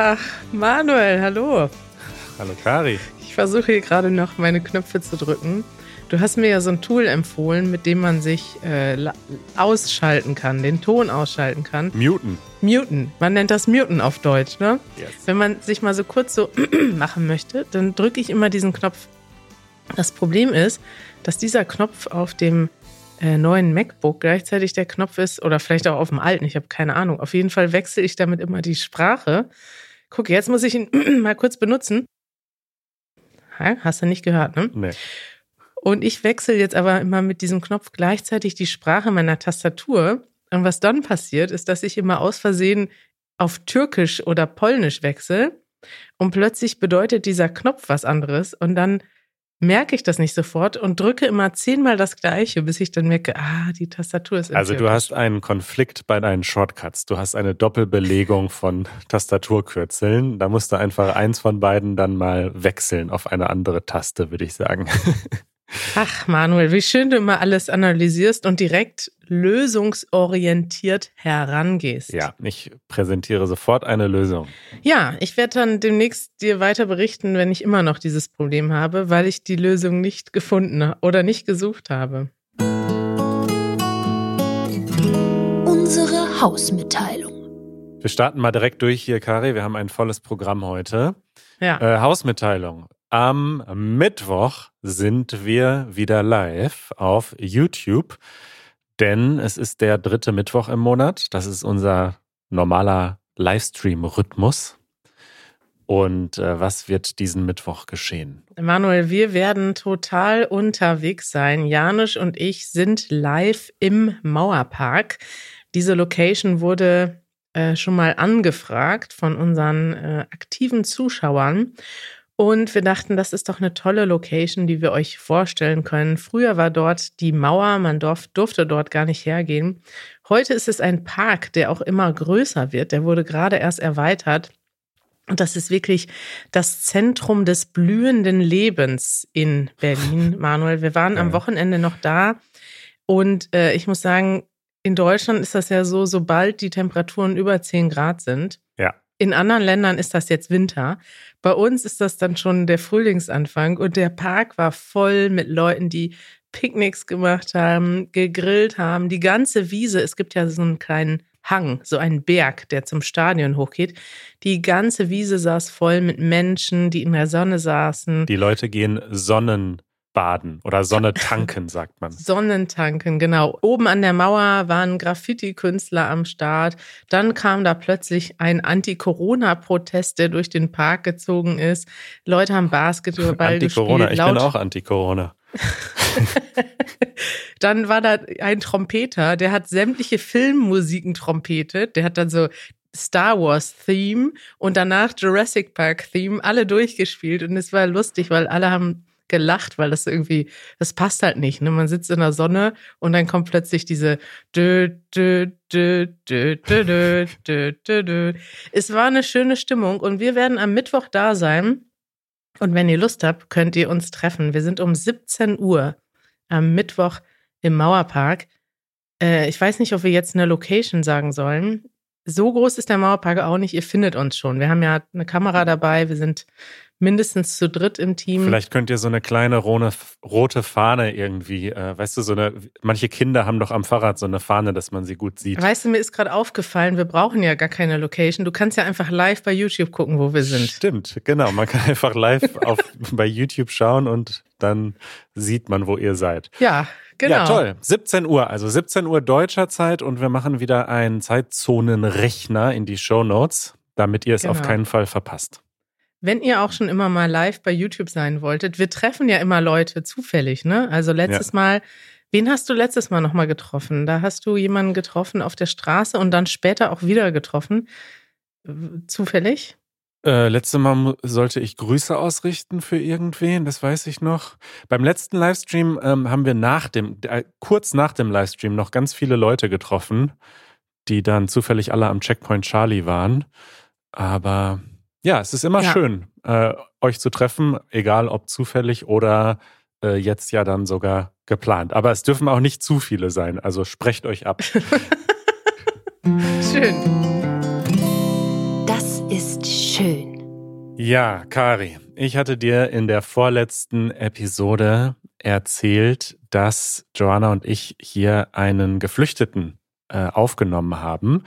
Ach, Manuel, hallo. Hallo Kari. Ich versuche hier gerade noch meine Knöpfe zu drücken. Du hast mir ja so ein Tool empfohlen, mit dem man sich äh, ausschalten kann, den Ton ausschalten kann. Muten. Muten. Man nennt das Muten auf Deutsch, ne? Yes. Wenn man sich mal so kurz so machen möchte, dann drücke ich immer diesen Knopf. Das Problem ist, dass dieser Knopf auf dem äh, neuen MacBook gleichzeitig der Knopf ist, oder vielleicht auch auf dem alten, ich habe keine Ahnung. Auf jeden Fall wechsle ich damit immer die Sprache. Guck, jetzt muss ich ihn mal kurz benutzen. Hast du nicht gehört, ne? Nee. Und ich wechsle jetzt aber immer mit diesem Knopf gleichzeitig die Sprache meiner Tastatur. Und was dann passiert, ist, dass ich immer aus Versehen auf Türkisch oder Polnisch wechsle. Und plötzlich bedeutet dieser Knopf was anderes. Und dann merke ich das nicht sofort und drücke immer zehnmal das Gleiche, bis ich dann merke, ah, die Tastatur ist. Also du hast einen Konflikt bei deinen Shortcuts. Du hast eine Doppelbelegung von Tastaturkürzeln. Da musst du einfach eins von beiden dann mal wechseln auf eine andere Taste, würde ich sagen. Ach, Manuel, wie schön du immer alles analysierst und direkt lösungsorientiert herangehst. Ja, ich präsentiere sofort eine Lösung. Ja, ich werde dann demnächst dir weiter berichten, wenn ich immer noch dieses Problem habe, weil ich die Lösung nicht gefunden oder nicht gesucht habe. Unsere Hausmitteilung. Wir starten mal direkt durch hier, Kari. Wir haben ein volles Programm heute. Ja. Äh, Hausmitteilung. Am Mittwoch sind wir wieder live auf YouTube, denn es ist der dritte Mittwoch im Monat. Das ist unser normaler Livestream-Rhythmus. Und äh, was wird diesen Mittwoch geschehen? Manuel, wir werden total unterwegs sein. Janusz und ich sind live im Mauerpark. Diese Location wurde äh, schon mal angefragt von unseren äh, aktiven Zuschauern. Und wir dachten, das ist doch eine tolle Location, die wir euch vorstellen können. Früher war dort die Mauer, man durf, durfte dort gar nicht hergehen. Heute ist es ein Park, der auch immer größer wird. Der wurde gerade erst erweitert. Und das ist wirklich das Zentrum des blühenden Lebens in Berlin, Manuel. Wir waren am Wochenende noch da. Und äh, ich muss sagen, in Deutschland ist das ja so, sobald die Temperaturen über 10 Grad sind, Ja. In anderen Ländern ist das jetzt Winter. Bei uns ist das dann schon der Frühlingsanfang und der Park war voll mit Leuten, die Picknicks gemacht haben, gegrillt haben. Die ganze Wiese, es gibt ja so einen kleinen Hang, so einen Berg, der zum Stadion hochgeht. Die ganze Wiese saß voll mit Menschen, die in der Sonne saßen. Die Leute gehen Sonnenbaden oder Sonne tanken, sagt man. Sonnentanken, genau. Oben an der Mauer waren Graffiti-Künstler am Start. Dann kam da plötzlich ein Anti-Corona-Protest, der durch den Park gezogen ist. Leute haben Basketball Anti-Corona, gespielt. ich bin auch Anti-Corona. dann war da ein Trompeter, der hat sämtliche Filmmusiken trompetet. Der hat dann so Star Wars Theme und danach Jurassic Park Theme alle durchgespielt und es war lustig, weil alle haben gelacht, weil das irgendwie, das passt halt nicht. Ne? Man sitzt in der Sonne und dann kommt plötzlich diese dö, dö, dö, dö, dö, dö, dö, dö, dö. Es war eine schöne Stimmung und wir werden am Mittwoch da sein. Und wenn ihr Lust habt, könnt ihr uns treffen. Wir sind um 17 Uhr am Mittwoch im Mauerpark. Äh, ich weiß nicht, ob wir jetzt eine Location sagen sollen. So groß ist der Mauerpark auch nicht. Ihr findet uns schon. Wir haben ja eine Kamera dabei. Wir sind mindestens zu dritt im Team. Vielleicht könnt ihr so eine kleine rote, rote Fahne irgendwie, äh, weißt du, so eine, manche Kinder haben doch am Fahrrad so eine Fahne, dass man sie gut sieht. Weißt du, mir ist gerade aufgefallen, wir brauchen ja gar keine Location. Du kannst ja einfach live bei YouTube gucken, wo wir sind. Stimmt, genau. Man kann einfach live auf, bei YouTube schauen und dann sieht man, wo ihr seid. Ja, genau. Ja, toll. 17 Uhr, also 17 Uhr deutscher Zeit und wir machen wieder einen Zeitzonenrechner in die Show Notes, damit ihr es auf Genau. keinen Fall verpasst. Wenn ihr auch schon immer mal live bei YouTube sein wolltet, wir treffen ja immer Leute zufällig, ne? Also letztes Ja. Mal, wen hast du letztes Mal nochmal getroffen? Da hast du jemanden getroffen auf der Straße und dann später auch wieder getroffen. Zufällig? Äh, letztes Mal sollte ich Grüße ausrichten für irgendwen, das weiß ich noch. Beim letzten Livestream ähm, haben wir nach dem, äh, kurz nach dem Livestream noch ganz viele Leute getroffen, die dann zufällig alle am Checkpoint Charlie waren. Aber ja, es ist immer Ja. schön, äh, euch zu treffen, egal ob zufällig oder äh, jetzt ja dann sogar geplant. Aber es dürfen auch nicht zu viele sein, also sprecht euch ab. Schön. Das ist schön. Ja, Kari, ich hatte dir in der vorletzten Episode erzählt, dass Joanna und ich hier einen Geflüchteten äh, aufgenommen haben,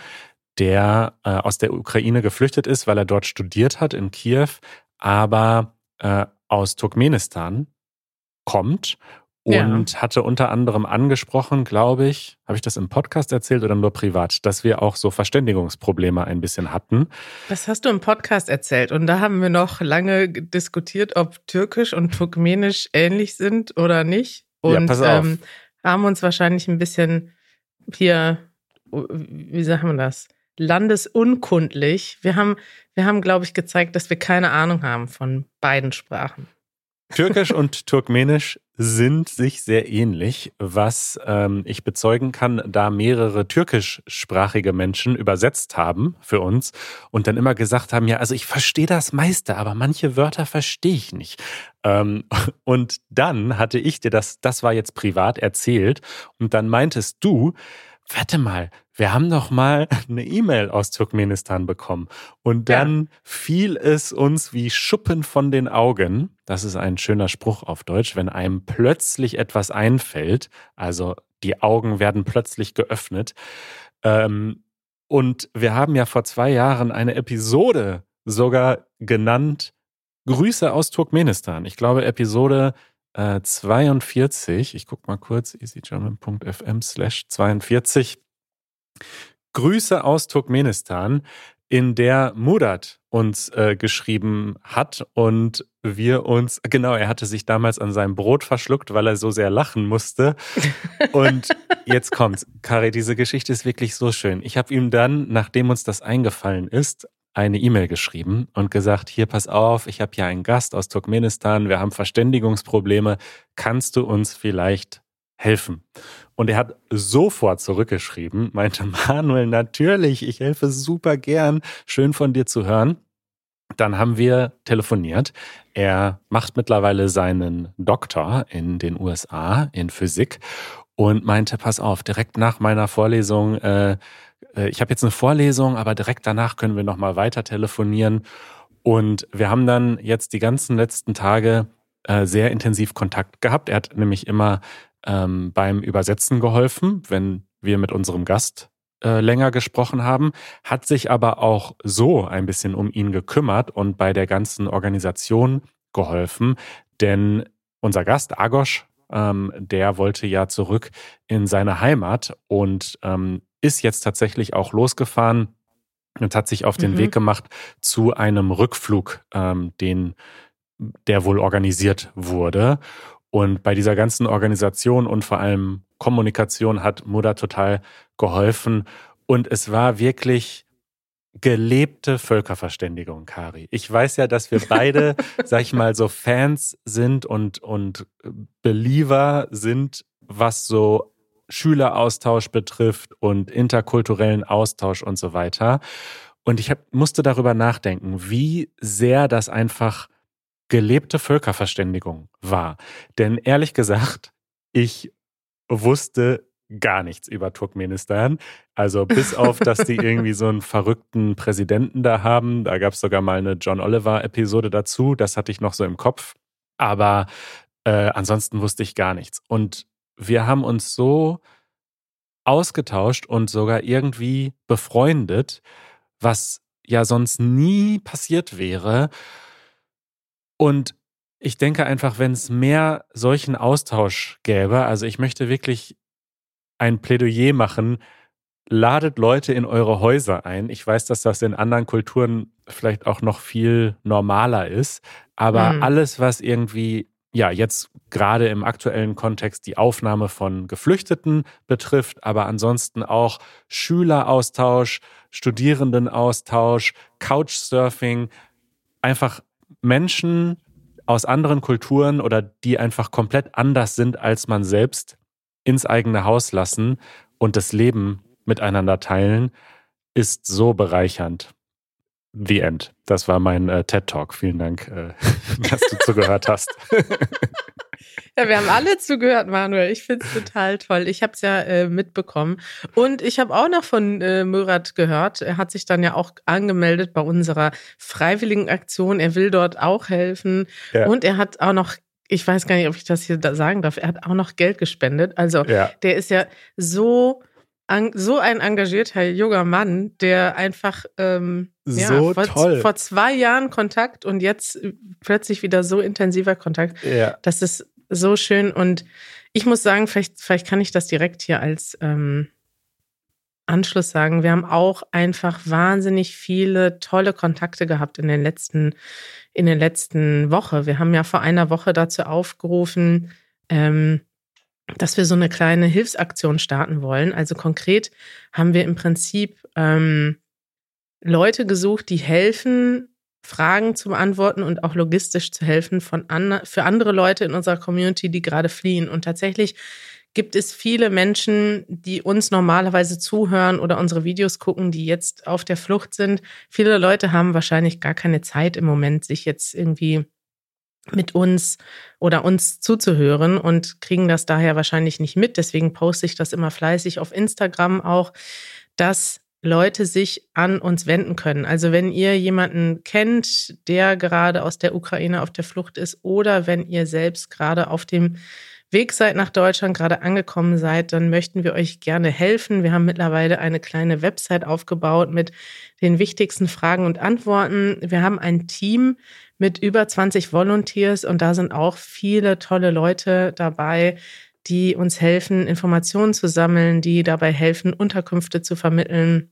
der äh, aus der Ukraine geflüchtet ist, weil er dort studiert hat in Kiew, aber äh, aus Turkmenistan kommt und ja. hatte unter anderem angesprochen, glaube ich, habe ich das im Podcast erzählt oder nur privat, dass wir auch so Verständigungsprobleme ein bisschen hatten. Das hast du im Podcast erzählt und da haben wir noch lange diskutiert, ob Türkisch und Turkmenisch ähnlich sind oder nicht. Und ja, ähm, haben uns wahrscheinlich ein bisschen hier, wie sagen wir das, landesunkundlich. Wir haben, wir haben, glaube ich, gezeigt, dass wir keine Ahnung haben von beiden Sprachen. Türkisch und Turkmenisch sind sich sehr ähnlich, was ähm, ich bezeugen kann, da mehrere türkischsprachige Menschen übersetzt haben für uns und dann immer gesagt haben, ja, also ich verstehe das meiste, aber manche Wörter verstehe ich nicht. Ähm, und dann hatte ich dir das, das war jetzt privat erzählt und dann meintest du, warte mal, wir haben doch mal eine E-Mail aus Turkmenistan bekommen. Und dann ja. fiel es uns wie Schuppen von den Augen. Das ist ein schöner Spruch auf Deutsch, wenn einem plötzlich etwas einfällt. Also die Augen werden plötzlich geöffnet. Ähm, und wir haben ja vor zwei Jahren eine Episode sogar genannt Grüße aus Turkmenistan. Ich glaube, Episode 42, äh, ich gucke mal kurz, easygerman.fm slash 42. Grüße aus Turkmenistan, in der Murat uns äh, geschrieben hat und wir uns, genau, er hatte sich damals an seinem Brot verschluckt, weil er so sehr lachen musste. Und jetzt kommt's. Kari, diese Geschichte ist wirklich so schön. Ich habe ihm dann, nachdem uns das eingefallen ist, eine E-Mail geschrieben und gesagt, hier pass auf, ich habe hier einen Gast aus Turkmenistan, wir haben Verständigungsprobleme, kannst du uns vielleicht helfen? Und er hat sofort zurückgeschrieben, meinte Manuel, natürlich, ich helfe super gern, schön von dir zu hören. Dann haben wir telefoniert. Er macht mittlerweile seinen Doktor in den USA in Physik und meinte, pass auf, direkt nach meiner Vorlesung äh, ich habe jetzt eine Vorlesung, aber direkt danach können wir nochmal weiter telefonieren. Und wir haben dann jetzt die ganzen letzten Tage äh, sehr intensiv Kontakt gehabt. Er hat nämlich immer ähm, beim Übersetzen geholfen, wenn wir mit unserem Gast äh, länger gesprochen haben, hat sich aber auch so ein bisschen um ihn gekümmert und bei der ganzen Organisation geholfen. Denn unser Gast, Agosch, ähm, der wollte ja zurück in seine Heimat und ähm, ist jetzt tatsächlich auch losgefahren und hat sich auf den mhm. Weg gemacht zu einem Rückflug, ähm, den der wohl organisiert wurde. Und bei dieser ganzen Organisation und vor allem Kommunikation hat Muda total geholfen. Und es war wirklich gelebte Völkerverständigung, Kari. Ich weiß ja, dass wir beide, sag ich mal, so Fans sind und, und Believer sind, was so Schüleraustausch betrifft und interkulturellen Austausch und so weiter. Und ich hab, musste darüber nachdenken, wie sehr das einfach gelebte Völkerverständigung war. Denn ehrlich gesagt, ich wusste gar nichts über Turkmenistan. Also bis auf, dass die irgendwie so einen verrückten Präsidenten da haben. Da gab es sogar mal eine John Oliver-Episode dazu. Das hatte ich noch so im Kopf. Aber äh, ansonsten wusste ich gar nichts. Und wir haben uns so ausgetauscht und sogar irgendwie befreundet, was ja sonst nie passiert wäre. Und ich denke einfach, wenn es mehr solchen Austausch gäbe, also ich möchte wirklich ein Plädoyer machen, ladet Leute in eure Häuser ein. Ich weiß, dass das in anderen Kulturen vielleicht auch noch viel normaler ist, aber mhm. alles, was irgendwie ja, jetzt gerade im aktuellen Kontext die Aufnahme von Geflüchteten betrifft, aber ansonsten auch Schüleraustausch, Studierendenaustausch, Couchsurfing, einfach Menschen aus anderen Kulturen oder die einfach komplett anders sind als man selbst ins eigene Haus lassen und das Leben miteinander teilen, ist so bereichernd. The End. Das war mein äh, TED Talk. Vielen Dank, äh, dass du zugehört hast. Ja, wir haben alle zugehört, Manuel. Ich finde es total toll. Ich habe es ja äh, mitbekommen. Und ich habe auch noch von äh, Murat gehört. Er hat sich dann ja auch angemeldet bei unserer freiwilligen Aktion. Er will dort auch helfen. Ja. Und er hat auch noch ich weiß gar nicht, ob ich das hier sagen darf. Er hat auch noch Geld gespendet. Also ja. der ist ja so so ein engagierter junger Mann, der einfach ähm, so ja, vor, toll. vor zwei Jahren Kontakt und jetzt plötzlich wieder so intensiver Kontakt. Ja. Das ist so schön. Und ich muss sagen, vielleicht, vielleicht kann ich das direkt hier als ähm, Anschluss sagen. Wir haben auch einfach wahnsinnig viele tolle Kontakte gehabt in den letzten, in den letzten Woche. Wir haben ja vor einer Woche dazu aufgerufen, ähm, dass wir so eine kleine Hilfsaktion starten wollen. Also konkret haben wir im Prinzip ähm, Leute gesucht, die helfen, Fragen zu beantworten und auch logistisch zu helfen von an, für andere Leute in unserer Community, die gerade fliehen. Und tatsächlich gibt es viele Menschen, die uns normalerweise zuhören oder unsere Videos gucken, die jetzt auf der Flucht sind. Viele Leute haben wahrscheinlich gar keine Zeit im Moment, sich jetzt irgendwie mit uns oder uns zuzuhören und kriegen das daher wahrscheinlich nicht mit. Deswegen poste ich das immer fleißig auf Instagram auch, dass Leute sich an uns wenden können. Also wenn ihr jemanden kennt, der gerade aus der Ukraine auf der Flucht ist oder wenn ihr selbst gerade auf dem Weg seid nach Deutschland, gerade angekommen seid, dann möchten wir euch gerne helfen. Wir haben mittlerweile eine kleine Website aufgebaut mit den wichtigsten Fragen und Antworten. Wir haben ein Team mit über 20 Volunteers und da sind auch viele tolle Leute dabei, die uns helfen, Informationen zu sammeln, die dabei helfen, Unterkünfte zu vermitteln.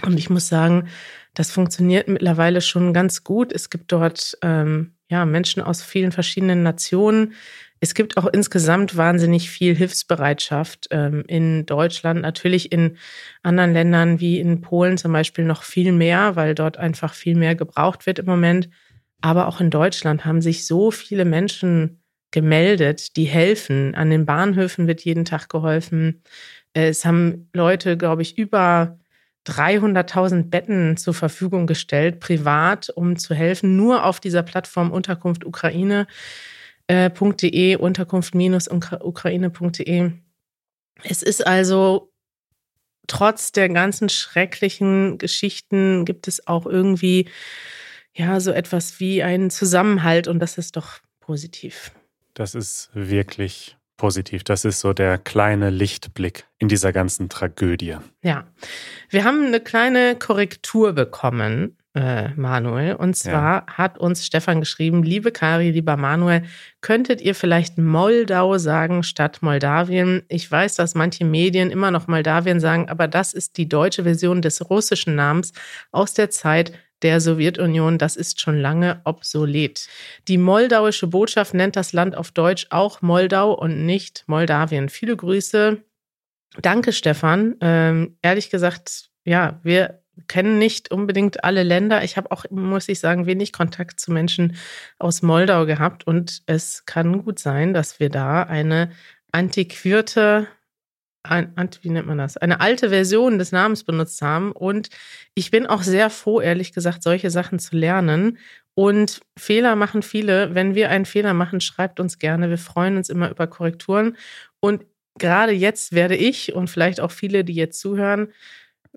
Und ich muss sagen, das funktioniert mittlerweile schon ganz gut. Es gibt dort ähm, ja Menschen aus vielen verschiedenen Nationen, es gibt auch insgesamt wahnsinnig viel Hilfsbereitschaft ähm, in Deutschland, natürlich in anderen Ländern wie in Polen zum Beispiel noch viel mehr, weil dort einfach viel mehr gebraucht wird im Moment. Aber auch in Deutschland haben sich so viele Menschen gemeldet, die helfen. An den Bahnhöfen wird jeden Tag geholfen. Es haben Leute, glaube ich, über 300.000 Betten zur Verfügung gestellt, privat, um zu helfen, nur auf dieser Plattform Unterkunft Ukraine äh, Unterkunft-ukraine.de. Es ist also trotz der ganzen schrecklichen Geschichten gibt es auch irgendwie ja so etwas wie einen Zusammenhalt und das ist doch positiv. Das ist wirklich positiv. Das ist so der kleine Lichtblick in dieser ganzen Tragödie. Ja, wir haben eine kleine Korrektur bekommen äh, Manuel. Und zwar ja. hat uns Stefan geschrieben, liebe Kari, lieber Manuel, könntet ihr vielleicht Moldau sagen statt Moldawien? Ich weiß, dass manche Medien immer noch Moldawien sagen, aber das ist die deutsche Version des russischen Namens aus der Zeit der Sowjetunion, das ist schon lange obsolet. Die moldauische Botschaft nennt das Land auf Deutsch auch Moldau und nicht Moldawien. Viele Grüße. Danke, Stefan. Ähm, ehrlich gesagt, ja, wir kennen nicht unbedingt alle Länder. Ich habe auch, muss ich sagen, wenig Kontakt zu Menschen aus Moldau gehabt und es kann gut sein, dass wir da eine antiquierte, ein, wie nennt man das, eine alte Version des Namens benutzt haben. Und ich bin auch sehr froh, ehrlich gesagt, solche Sachen zu lernen. Und Fehler machen viele. Wenn wir einen Fehler machen, schreibt uns gerne. Wir freuen uns immer über Korrekturen. Und gerade jetzt werde ich und vielleicht auch viele, die jetzt zuhören,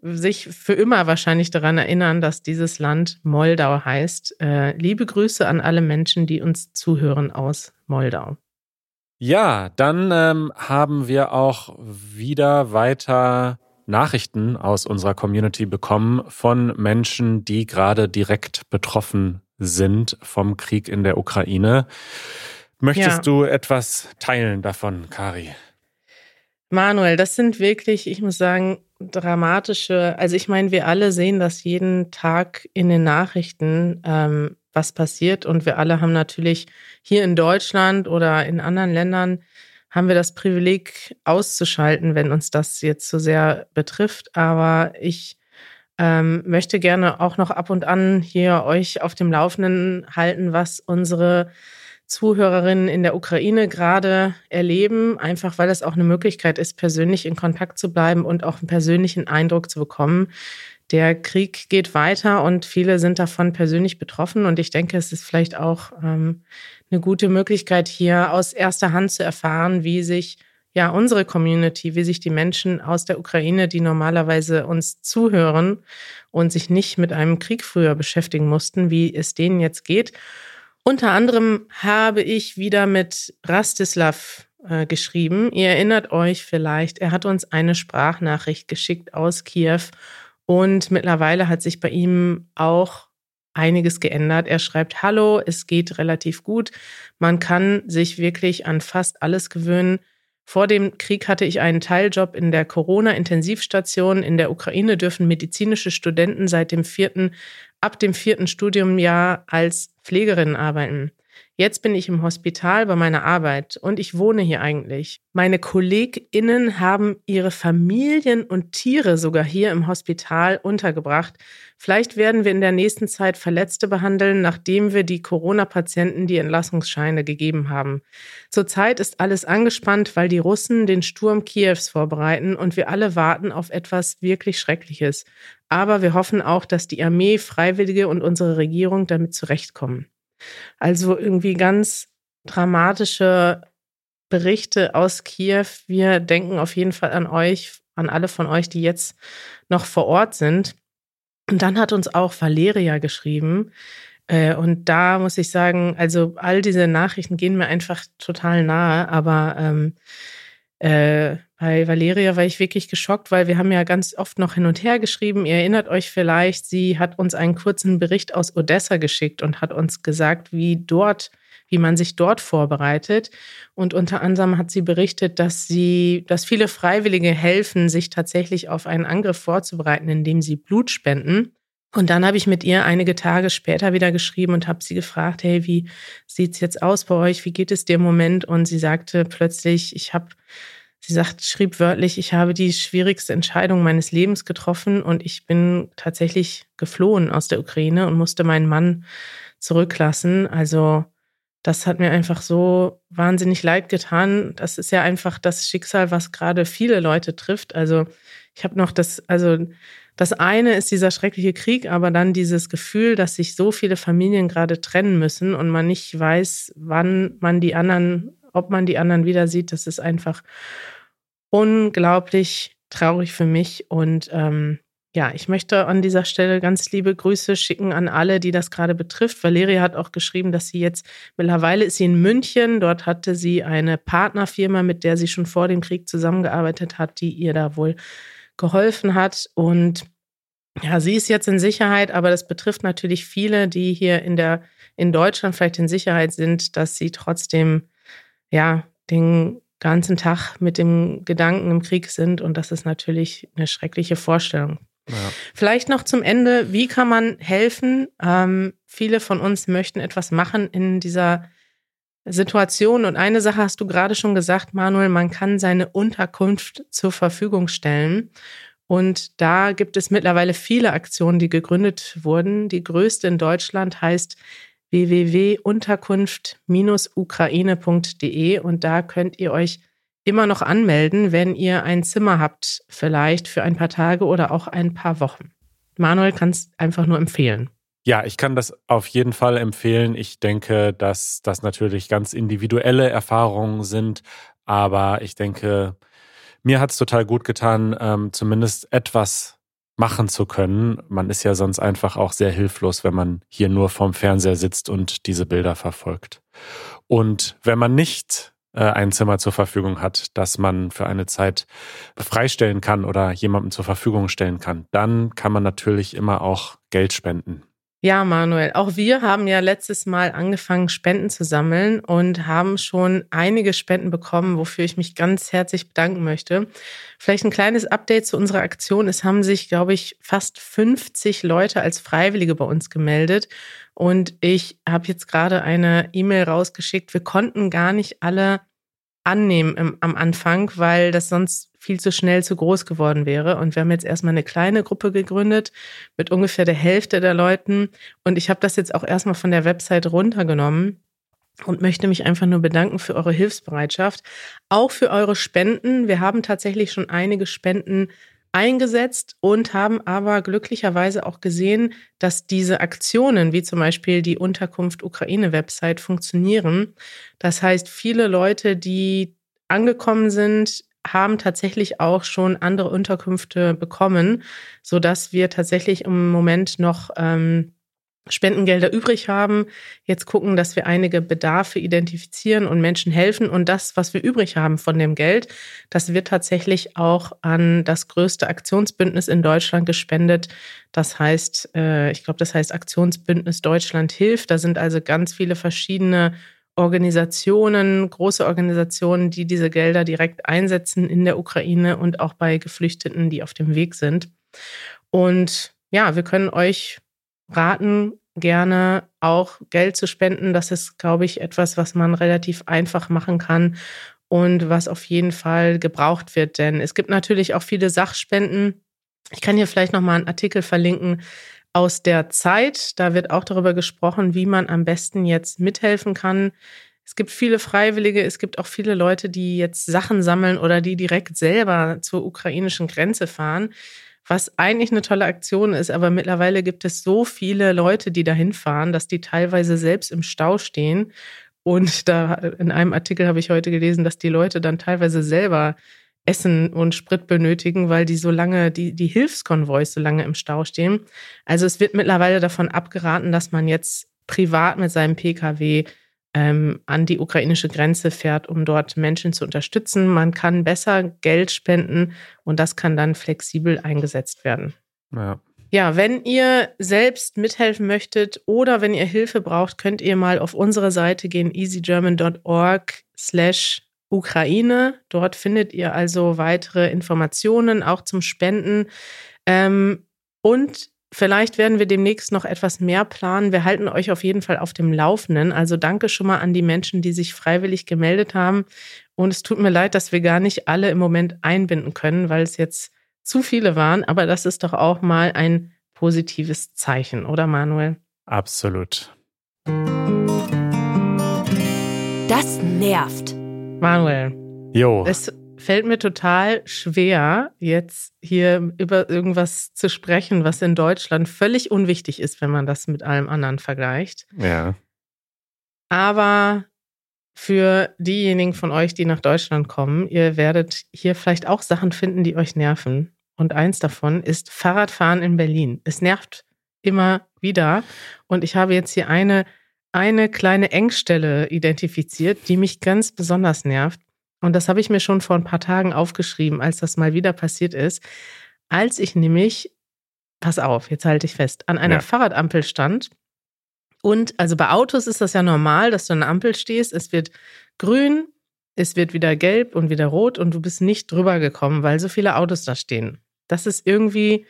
sich für immer wahrscheinlich daran erinnern, dass dieses Land Moldau heißt. Äh, liebe Grüße an alle Menschen, die uns zuhören aus Moldau. Ja, dann ähm, haben wir auch wieder weiter Nachrichten aus unserer Community bekommen von Menschen, die gerade direkt betroffen sind vom Krieg in der Ukraine. Möchtest ja. du etwas teilen davon, Kari? Manuel, das sind wirklich, ich muss sagen, dramatische, also ich meine, wir alle sehen das jeden Tag in den Nachrichten, ähm, was passiert. Und wir alle haben natürlich hier in Deutschland oder in anderen Ländern haben wir das Privileg auszuschalten, wenn uns das jetzt so sehr betrifft. Aber ich ähm, möchte gerne auch noch ab und an hier euch auf dem Laufenden halten, was unsere Zuhörerinnen in der Ukraine gerade erleben, einfach weil es auch eine Möglichkeit ist, persönlich in Kontakt zu bleiben und auch einen persönlichen Eindruck zu bekommen. Der Krieg geht weiter und viele sind davon persönlich betroffen. Und ich denke, es ist vielleicht auch ähm, eine gute Möglichkeit, hier aus erster Hand zu erfahren, wie sich ja unsere Community, wie sich die Menschen aus der Ukraine, die normalerweise uns zuhören und sich nicht mit einem Krieg früher beschäftigen mussten, wie es denen jetzt geht. Unter anderem habe ich wieder mit Rastislav äh, geschrieben. Ihr erinnert euch vielleicht, er hat uns eine Sprachnachricht geschickt aus Kiew und mittlerweile hat sich bei ihm auch einiges geändert. Er schreibt, hallo, es geht relativ gut. Man kann sich wirklich an fast alles gewöhnen. Vor dem Krieg hatte ich einen Teiljob in der Corona-Intensivstation. In der Ukraine dürfen medizinische Studenten seit dem vierten, ab dem vierten Studiumjahr als Pflegerinnen arbeiten. Jetzt bin ich im Hospital bei meiner Arbeit und ich wohne hier eigentlich. Meine KollegInnen haben ihre Familien und Tiere sogar hier im Hospital untergebracht. Vielleicht werden wir in der nächsten Zeit Verletzte behandeln, nachdem wir die Corona-Patienten die Entlassungsscheine gegeben haben. Zurzeit ist alles angespannt, weil die Russen den Sturm Kiews vorbereiten und wir alle warten auf etwas wirklich Schreckliches. Aber wir hoffen auch, dass die Armee, Freiwillige und unsere Regierung damit zurechtkommen. Also irgendwie ganz dramatische Berichte aus Kiew. Wir denken auf jeden Fall an euch, an alle von euch, die jetzt noch vor Ort sind. Und dann hat uns auch Valeria geschrieben. Äh, und da muss ich sagen, also all diese Nachrichten gehen mir einfach total nahe, aber ähm, äh, bei Valeria war ich wirklich geschockt, weil wir haben ja ganz oft noch hin und her geschrieben. Ihr erinnert euch vielleicht, sie hat uns einen kurzen Bericht aus Odessa geschickt und hat uns gesagt, wie dort, wie man sich dort vorbereitet. Und unter anderem hat sie berichtet, dass sie, dass viele Freiwillige helfen, sich tatsächlich auf einen Angriff vorzubereiten, indem sie Blut spenden. Und dann habe ich mit ihr einige Tage später wieder geschrieben und habe sie gefragt, hey, wie sieht's jetzt aus bei euch? Wie geht es dir im Moment? Und sie sagte plötzlich, ich habe Sie sagt, schrieb wörtlich, ich habe die schwierigste Entscheidung meines Lebens getroffen und ich bin tatsächlich geflohen aus der Ukraine und musste meinen Mann zurücklassen. Also das hat mir einfach so wahnsinnig leid getan. Das ist ja einfach das Schicksal, was gerade viele Leute trifft. Also ich habe noch das, also das eine ist dieser schreckliche Krieg, aber dann dieses Gefühl, dass sich so viele Familien gerade trennen müssen und man nicht weiß, wann man die anderen, ob man die anderen wieder sieht. Das ist einfach unglaublich traurig für mich. Und ähm, ja, ich möchte an dieser Stelle ganz liebe Grüße schicken an alle, die das gerade betrifft. Valeria hat auch geschrieben, dass sie jetzt mittlerweile ist sie in München. Dort hatte sie eine Partnerfirma, mit der sie schon vor dem Krieg zusammengearbeitet hat, die ihr da wohl geholfen hat. Und ja, sie ist jetzt in Sicherheit, aber das betrifft natürlich viele, die hier in der in Deutschland vielleicht in Sicherheit sind, dass sie trotzdem ja den ganzen Tag mit dem Gedanken im Krieg sind. Und das ist natürlich eine schreckliche Vorstellung. Ja. Vielleicht noch zum Ende, wie kann man helfen? Ähm, viele von uns möchten etwas machen in dieser Situation. Und eine Sache hast du gerade schon gesagt, Manuel, man kann seine Unterkunft zur Verfügung stellen. Und da gibt es mittlerweile viele Aktionen, die gegründet wurden. Die größte in Deutschland heißt www.unterkunft-ukraine.de und da könnt ihr euch immer noch anmelden, wenn ihr ein Zimmer habt, vielleicht für ein paar Tage oder auch ein paar Wochen. Manuel kann es einfach nur empfehlen. Ja, ich kann das auf jeden Fall empfehlen. Ich denke, dass das natürlich ganz individuelle Erfahrungen sind, aber ich denke, mir hat es total gut getan, ähm, zumindest etwas machen zu können. Man ist ja sonst einfach auch sehr hilflos, wenn man hier nur vorm Fernseher sitzt und diese Bilder verfolgt. Und wenn man nicht äh, ein Zimmer zur Verfügung hat, das man für eine Zeit freistellen kann oder jemandem zur Verfügung stellen kann, dann kann man natürlich immer auch Geld spenden. Ja, Manuel, auch wir haben ja letztes Mal angefangen, Spenden zu sammeln und haben schon einige Spenden bekommen, wofür ich mich ganz herzlich bedanken möchte. Vielleicht ein kleines Update zu unserer Aktion. Es haben sich, glaube ich, fast 50 Leute als Freiwillige bei uns gemeldet. Und ich habe jetzt gerade eine E-Mail rausgeschickt. Wir konnten gar nicht alle annehmen im, am Anfang, weil das sonst viel zu schnell zu groß geworden wäre. Und wir haben jetzt erstmal eine kleine Gruppe gegründet mit ungefähr der Hälfte der Leuten. Und ich habe das jetzt auch erstmal von der Website runtergenommen und möchte mich einfach nur bedanken für eure Hilfsbereitschaft, auch für eure Spenden. Wir haben tatsächlich schon einige Spenden eingesetzt und haben aber glücklicherweise auch gesehen, dass diese Aktionen, wie zum Beispiel die Unterkunft Ukraine-Website, funktionieren. Das heißt, viele Leute, die angekommen sind, haben tatsächlich auch schon andere Unterkünfte bekommen, so dass wir tatsächlich im Moment noch ähm, Spendengelder übrig haben, jetzt gucken, dass wir einige Bedarfe identifizieren und Menschen helfen. Und das, was wir übrig haben von dem Geld, das wird tatsächlich auch an das größte Aktionsbündnis in Deutschland gespendet. Das heißt, äh, ich glaube, das heißt Aktionsbündnis Deutschland hilft. Da sind also ganz viele verschiedene Organisationen, große Organisationen, die diese Gelder direkt einsetzen in der Ukraine und auch bei Geflüchteten, die auf dem Weg sind. Und ja, wir können euch raten, gerne auch Geld zu spenden. Das ist, glaube ich, etwas, was man relativ einfach machen kann und was auf jeden Fall gebraucht wird. Denn es gibt natürlich auch viele Sachspenden. Ich kann hier vielleicht nochmal einen Artikel verlinken aus der Zeit. Da wird auch darüber gesprochen, wie man am besten jetzt mithelfen kann. Es gibt viele Freiwillige, es gibt auch viele Leute, die jetzt Sachen sammeln oder die direkt selber zur ukrainischen Grenze fahren was eigentlich eine tolle Aktion ist, aber mittlerweile gibt es so viele Leute, die dahin fahren, dass die teilweise selbst im Stau stehen. Und da in einem Artikel habe ich heute gelesen, dass die Leute dann teilweise selber Essen und Sprit benötigen, weil die so lange, die, die Hilfskonvois so lange im Stau stehen. Also es wird mittlerweile davon abgeraten, dass man jetzt privat mit seinem Pkw ähm, an die ukrainische Grenze fährt, um dort Menschen zu unterstützen. Man kann besser Geld spenden und das kann dann flexibel eingesetzt werden. Ja. Ja, wenn ihr selbst mithelfen möchtet oder wenn ihr Hilfe braucht, könnt ihr mal auf unsere Seite gehen, easygerman.org slash Ukraine. Dort findet ihr also weitere Informationen, auch zum Spenden. Ähm, und Vielleicht werden wir demnächst noch etwas mehr planen. Wir halten euch auf jeden Fall auf dem Laufenden. Also danke schon mal an die Menschen, die sich freiwillig gemeldet haben. Und es tut mir leid, dass wir gar nicht alle im Moment einbinden können, weil es jetzt zu viele waren. Aber das ist doch auch mal ein positives Zeichen, oder Manuel? Absolut. Das nervt. Manuel. Jo. Es fällt mir total schwer, jetzt hier über irgendwas zu sprechen, was in Deutschland völlig unwichtig ist, wenn man das mit allem anderen vergleicht. Ja. Aber für diejenigen von euch, die nach Deutschland kommen, ihr werdet hier vielleicht auch Sachen finden, die euch nerven. Und eins davon ist Fahrradfahren in Berlin. Es nervt immer wieder. Und ich habe jetzt hier eine, eine kleine Engstelle identifiziert, die mich ganz besonders nervt. Und das habe ich mir schon vor ein paar Tagen aufgeschrieben, als das mal wieder passiert ist. Als ich nämlich, pass auf, jetzt halte ich fest, an einer ja. Fahrradampel stand. Und also bei Autos ist das ja normal, dass du an der Ampel stehst. Es wird grün, es wird wieder gelb und wieder rot und du bist nicht drüber gekommen, weil so viele Autos da stehen. Das ist irgendwie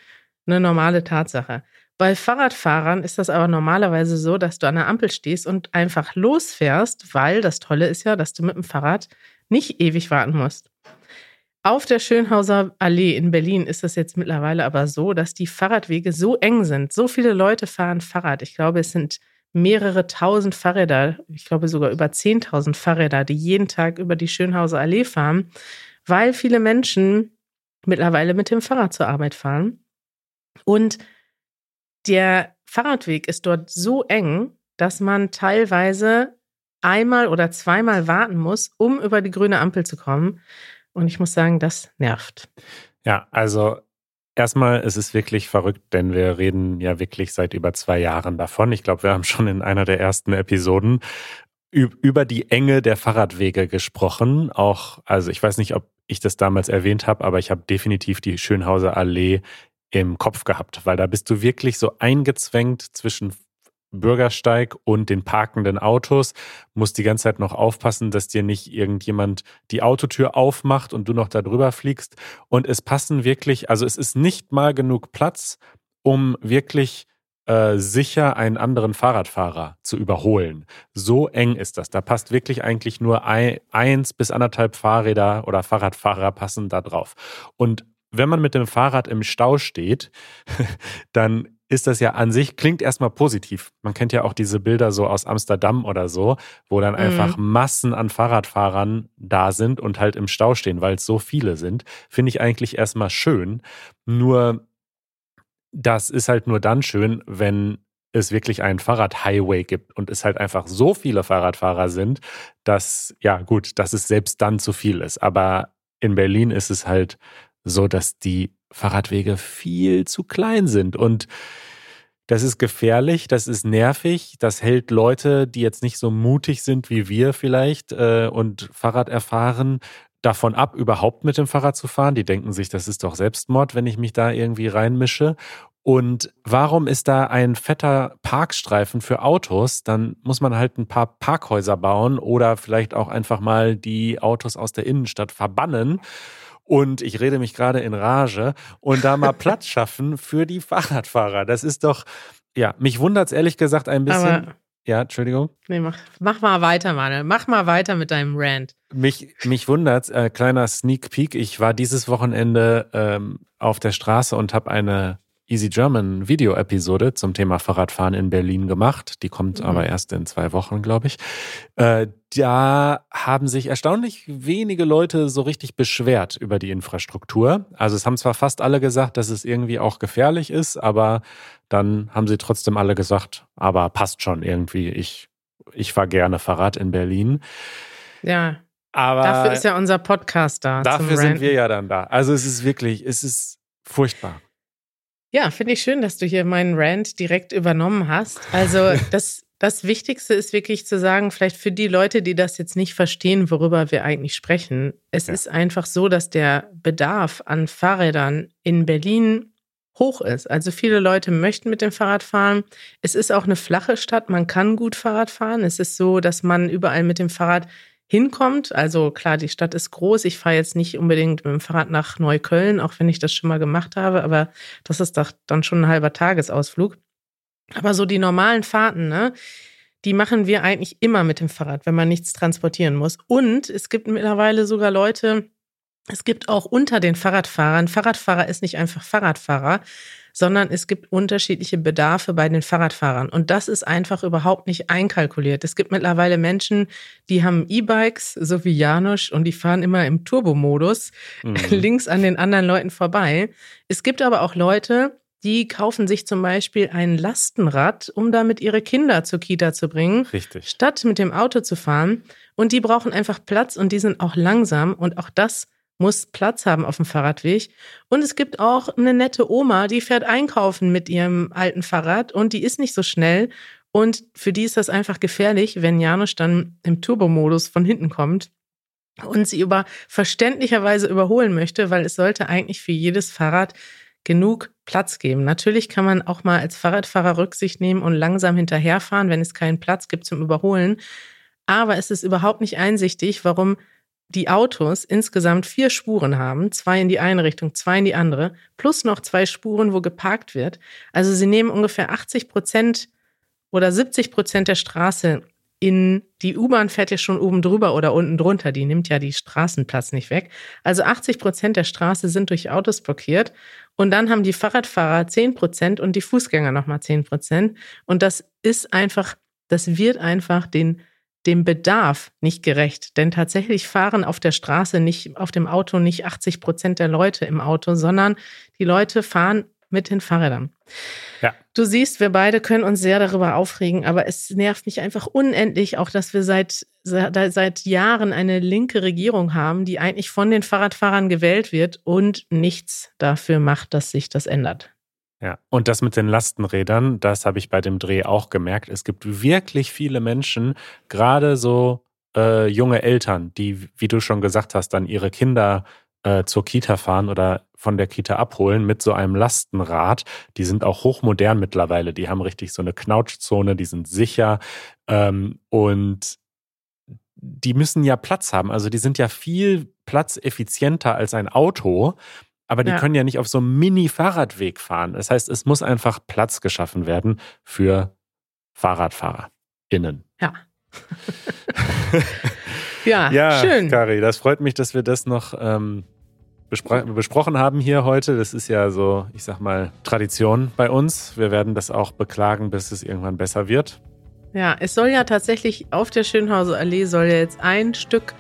eine normale Tatsache. Bei Fahrradfahrern ist das aber normalerweise so, dass du an der Ampel stehst und einfach losfährst, weil das Tolle ist ja, dass du mit dem Fahrrad nicht ewig warten musst. Auf der Schönhauser Allee in Berlin ist es jetzt mittlerweile aber so, dass die Fahrradwege so eng sind. So viele Leute fahren Fahrrad. Ich glaube, es sind mehrere tausend Fahrräder, ich glaube sogar über zehntausend Fahrräder, die jeden Tag über die Schönhauser Allee fahren, weil viele Menschen mittlerweile mit dem Fahrrad zur Arbeit fahren. Und der Fahrradweg ist dort so eng, dass man teilweise einmal oder zweimal warten muss, um über die grüne Ampel zu kommen. Und ich muss sagen, das nervt. Ja, also erstmal ist es wirklich verrückt, denn wir reden ja wirklich seit über zwei Jahren davon. Ich glaube, wir haben schon in einer der ersten Episoden über die Enge der Fahrradwege gesprochen. Auch, also ich weiß nicht, ob ich das damals erwähnt habe, aber ich habe definitiv die Schönhauser Allee im Kopf gehabt, weil da bist du wirklich so eingezwängt zwischen Bürgersteig und den parkenden Autos, musst die ganze Zeit noch aufpassen, dass dir nicht irgendjemand die Autotür aufmacht und du noch da drüber fliegst. Und es passen wirklich, also es ist nicht mal genug Platz, um wirklich äh, sicher einen anderen Fahrradfahrer zu überholen. So eng ist das. Da passt wirklich eigentlich nur ein, eins bis anderthalb Fahrräder oder Fahrradfahrer passen da drauf. Und wenn man mit dem Fahrrad im Stau steht, dann ist das ja an sich, klingt erstmal positiv. Man kennt ja auch diese Bilder so aus Amsterdam oder so, wo dann einfach mhm. Massen an Fahrradfahrern da sind und halt im Stau stehen, weil es so viele sind. Finde ich eigentlich erstmal schön. Nur das ist halt nur dann schön, wenn es wirklich einen Fahrradhighway gibt und es halt einfach so viele Fahrradfahrer sind, dass, ja gut, dass es selbst dann zu viel ist. Aber in Berlin ist es halt so, dass die Fahrradwege viel zu klein sind und das ist gefährlich, das ist nervig, das hält Leute, die jetzt nicht so mutig sind wie wir vielleicht äh, und Fahrrad erfahren, davon ab, überhaupt mit dem Fahrrad zu fahren. Die denken sich, das ist doch Selbstmord, wenn ich mich da irgendwie reinmische. Und warum ist da ein fetter Parkstreifen für Autos? Dann muss man halt ein paar Parkhäuser bauen oder vielleicht auch einfach mal die Autos aus der Innenstadt verbannen. Und ich rede mich gerade in Rage und da mal Platz schaffen für die Fahrradfahrer. Das ist doch, ja, mich wundert es ehrlich gesagt ein bisschen. Aber ja, Entschuldigung. Nee, mach, mach mal weiter, Manuel. Mach mal weiter mit deinem Rant. Mich, mich wundert, äh, kleiner Sneak Peek. Ich war dieses Wochenende ähm, auf der Straße und habe eine Easy German Video-Episode zum Thema Fahrradfahren in Berlin gemacht. Die kommt mhm. aber erst in zwei Wochen, glaube ich. Äh, da haben sich erstaunlich wenige Leute so richtig beschwert über die Infrastruktur. Also es haben zwar fast alle gesagt, dass es irgendwie auch gefährlich ist, aber dann haben sie trotzdem alle gesagt, aber passt schon irgendwie. Ich, ich fahre gerne Fahrrad in Berlin. Ja. Aber dafür ist ja unser Podcast da. Dafür sind wir ja dann da. Also es ist wirklich, es ist furchtbar. Ja, finde ich schön, dass du hier meinen Rant direkt übernommen hast. Also das, das Wichtigste ist wirklich zu sagen, vielleicht für die Leute, die das jetzt nicht verstehen, worüber wir eigentlich sprechen. Es ja. ist einfach so, dass der Bedarf an Fahrrädern in Berlin hoch ist. Also viele Leute möchten mit dem Fahrrad fahren. Es ist auch eine flache Stadt, man kann gut Fahrrad fahren. Es ist so, dass man überall mit dem Fahrrad hinkommt. Also klar, die Stadt ist groß. Ich fahre jetzt nicht unbedingt mit dem Fahrrad nach Neukölln, auch wenn ich das schon mal gemacht habe, aber das ist doch dann schon ein halber Tagesausflug. Aber so die normalen Fahrten, ne? Die machen wir eigentlich immer mit dem Fahrrad, wenn man nichts transportieren muss. Und es gibt mittlerweile sogar Leute, es gibt auch unter den Fahrradfahrern, Fahrradfahrer ist nicht einfach Fahrradfahrer, sondern es gibt unterschiedliche Bedarfe bei den Fahrradfahrern. Und das ist einfach überhaupt nicht einkalkuliert. Es gibt mittlerweile Menschen, die haben E-Bikes, so wie Janusz, und die fahren immer im Turbomodus mhm. links an den anderen Leuten vorbei. Es gibt aber auch Leute, die kaufen sich zum Beispiel ein Lastenrad, um damit ihre Kinder zur Kita zu bringen, Richtig. statt mit dem Auto zu fahren. Und die brauchen einfach Platz und die sind auch langsam. Und auch das muss Platz haben auf dem Fahrradweg. Und es gibt auch eine nette Oma, die fährt einkaufen mit ihrem alten Fahrrad und die ist nicht so schnell. Und für die ist das einfach gefährlich, wenn Janusz dann im Turbomodus von hinten kommt und sie über verständlicherweise überholen möchte, weil es sollte eigentlich für jedes Fahrrad genug Platz geben. Natürlich kann man auch mal als Fahrradfahrer Rücksicht nehmen und langsam hinterherfahren, wenn es keinen Platz gibt zum Überholen. Aber es ist überhaupt nicht einsichtig, warum die Autos insgesamt vier Spuren haben, zwei in die eine Richtung, zwei in die andere, plus noch zwei Spuren, wo geparkt wird. Also sie nehmen ungefähr 80 Prozent oder 70 Prozent der Straße in, die U-Bahn fährt ja schon oben drüber oder unten drunter, die nimmt ja die Straßenplatz nicht weg. Also 80 Prozent der Straße sind durch Autos blockiert und dann haben die Fahrradfahrer 10 Prozent und die Fußgänger nochmal 10 Prozent. Und das ist einfach, das wird einfach den dem Bedarf nicht gerecht. Denn tatsächlich fahren auf der Straße nicht, auf dem Auto nicht 80 Prozent der Leute im Auto, sondern die Leute fahren mit den Fahrrädern. Ja. Du siehst, wir beide können uns sehr darüber aufregen, aber es nervt mich einfach unendlich, auch dass wir seit, seit Jahren eine linke Regierung haben, die eigentlich von den Fahrradfahrern gewählt wird und nichts dafür macht, dass sich das ändert. Ja, und das mit den Lastenrädern, das habe ich bei dem Dreh auch gemerkt. Es gibt wirklich viele Menschen, gerade so äh, junge Eltern, die, wie du schon gesagt hast, dann ihre Kinder äh, zur Kita fahren oder von der Kita abholen mit so einem Lastenrad. Die sind auch hochmodern mittlerweile. Die haben richtig so eine Knautschzone, die sind sicher ähm, und die müssen ja Platz haben. Also die sind ja viel platzeffizienter als ein Auto. Aber die ja. können ja nicht auf so einem Mini-Fahrradweg fahren. Das heißt, es muss einfach Platz geschaffen werden für FahrradfahrerInnen. Ja. ja, ja, schön. Kari, das freut mich, dass wir das noch ähm, besprochen haben hier heute. Das ist ja so, ich sag mal, Tradition bei uns. Wir werden das auch beklagen, bis es irgendwann besser wird. Ja, es soll ja tatsächlich auf der Schönhauser Allee soll ja jetzt ein Stück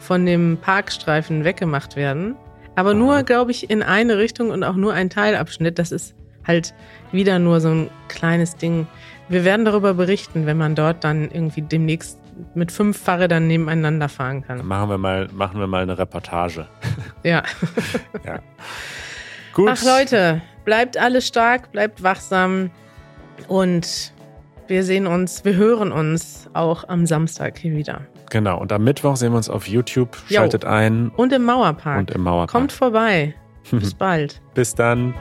von dem Parkstreifen weggemacht werden. Aber nur, glaube ich, in eine Richtung und auch nur ein Teilabschnitt. Das ist halt wieder nur so ein kleines Ding. Wir werden darüber berichten, wenn man dort dann irgendwie demnächst mit fünf Fahrrädern nebeneinander fahren kann. Machen wir mal, machen wir mal eine Reportage. Ja. ja. Gut. Ach Leute, bleibt alle stark, bleibt wachsam und wir sehen uns, wir hören uns auch am Samstag hier wieder. Genau, und am Mittwoch sehen wir uns auf YouTube. Schaltet jo. ein. Und im Mauerpark. Und im Mauerpark. Kommt vorbei. Bis bald. Bis dann.